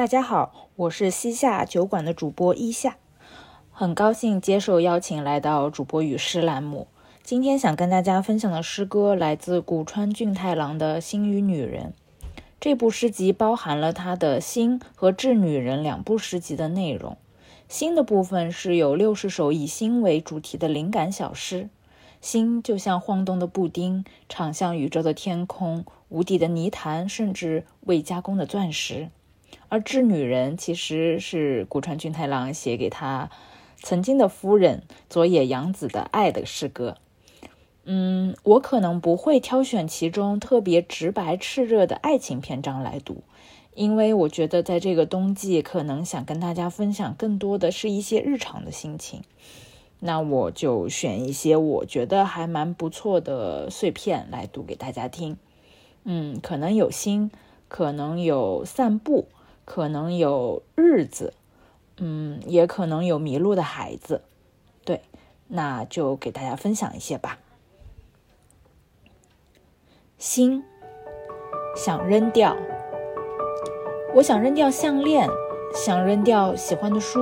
大家好，我是西夏酒馆的主播伊夏，很高兴接受邀请来到主播与诗栏目。今天想跟大家分享的诗歌来自古川俊太郎的《心与女人》。这部诗集包含了他的《心》和《致女人》两部诗集的内容。《心》的部分是有六十首以心为主题的灵感小诗。心就像晃动的布丁，敞向宇宙的天空，无底的泥潭，甚至未加工的钻石。而《致女人》其实是古川俊太郎写给他曾经的夫人佐野洋子的爱的诗歌。嗯，我可能不会挑选其中特别直白炽热的爱情篇章来读，因为我觉得在这个冬季，可能想跟大家分享更多的是一些日常的心情。那我就选一些我觉得还蛮不错的碎片来读给大家听。嗯，可能有心，可能有散步，可能有日子，嗯，也可能有迷路的孩子。对，那就给大家分享一些吧。心想扔掉，我想扔掉项链，想扔掉喜欢的书，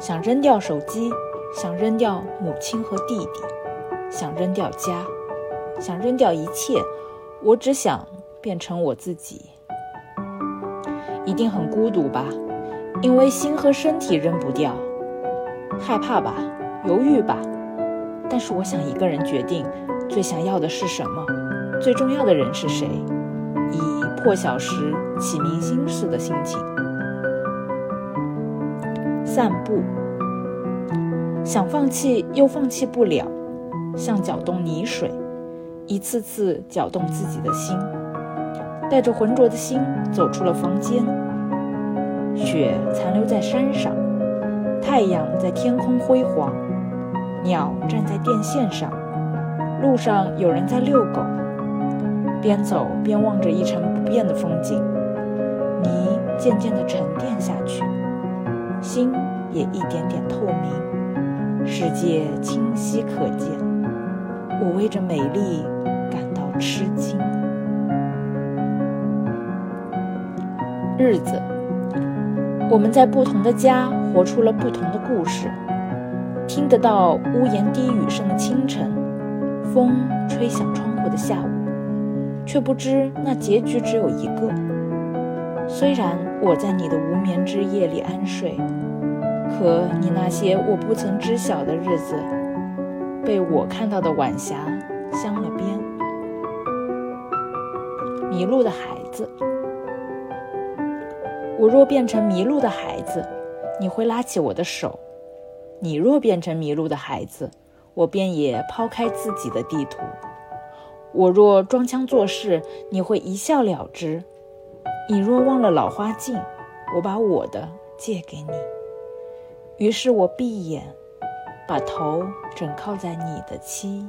想扔掉手机。想扔掉母亲和弟弟，想扔掉家，想扔掉一切。我只想变成我自己。一定很孤独吧？因为心和身体扔不掉。害怕吧？犹豫吧？但是我想一个人决定最想要的是什么，最重要的人是谁，以破晓时启明星似的心情散步。想放弃又放弃不了，像搅动泥水，一次次搅动自己的心。带着浑浊的心走出了房间。雪残留在山上，太阳在天空辉煌，鸟站在电线上，路上有人在遛狗。边走边望着一成不变的风景，泥渐渐地沉淀下去，心也一点点透明。世界清晰可见，我为这美丽感到吃惊。日子，我们在不同的家活出了不同的故事。听得到屋檐低语声的清晨，风吹响窗户的下午，却不知那结局只有一个。虽然我在你的无眠之夜里安睡。可你那些我不曾知晓的日子，被我看到的晚霞镶了边。迷路的孩子，我若变成迷路的孩子，你会拉起我的手；你若变成迷路的孩子，我便也抛开自己的地图。我若装腔作势，你会一笑了之；你若忘了老花镜，我把我的借给你。于是我闭眼，把头枕靠在你的膝。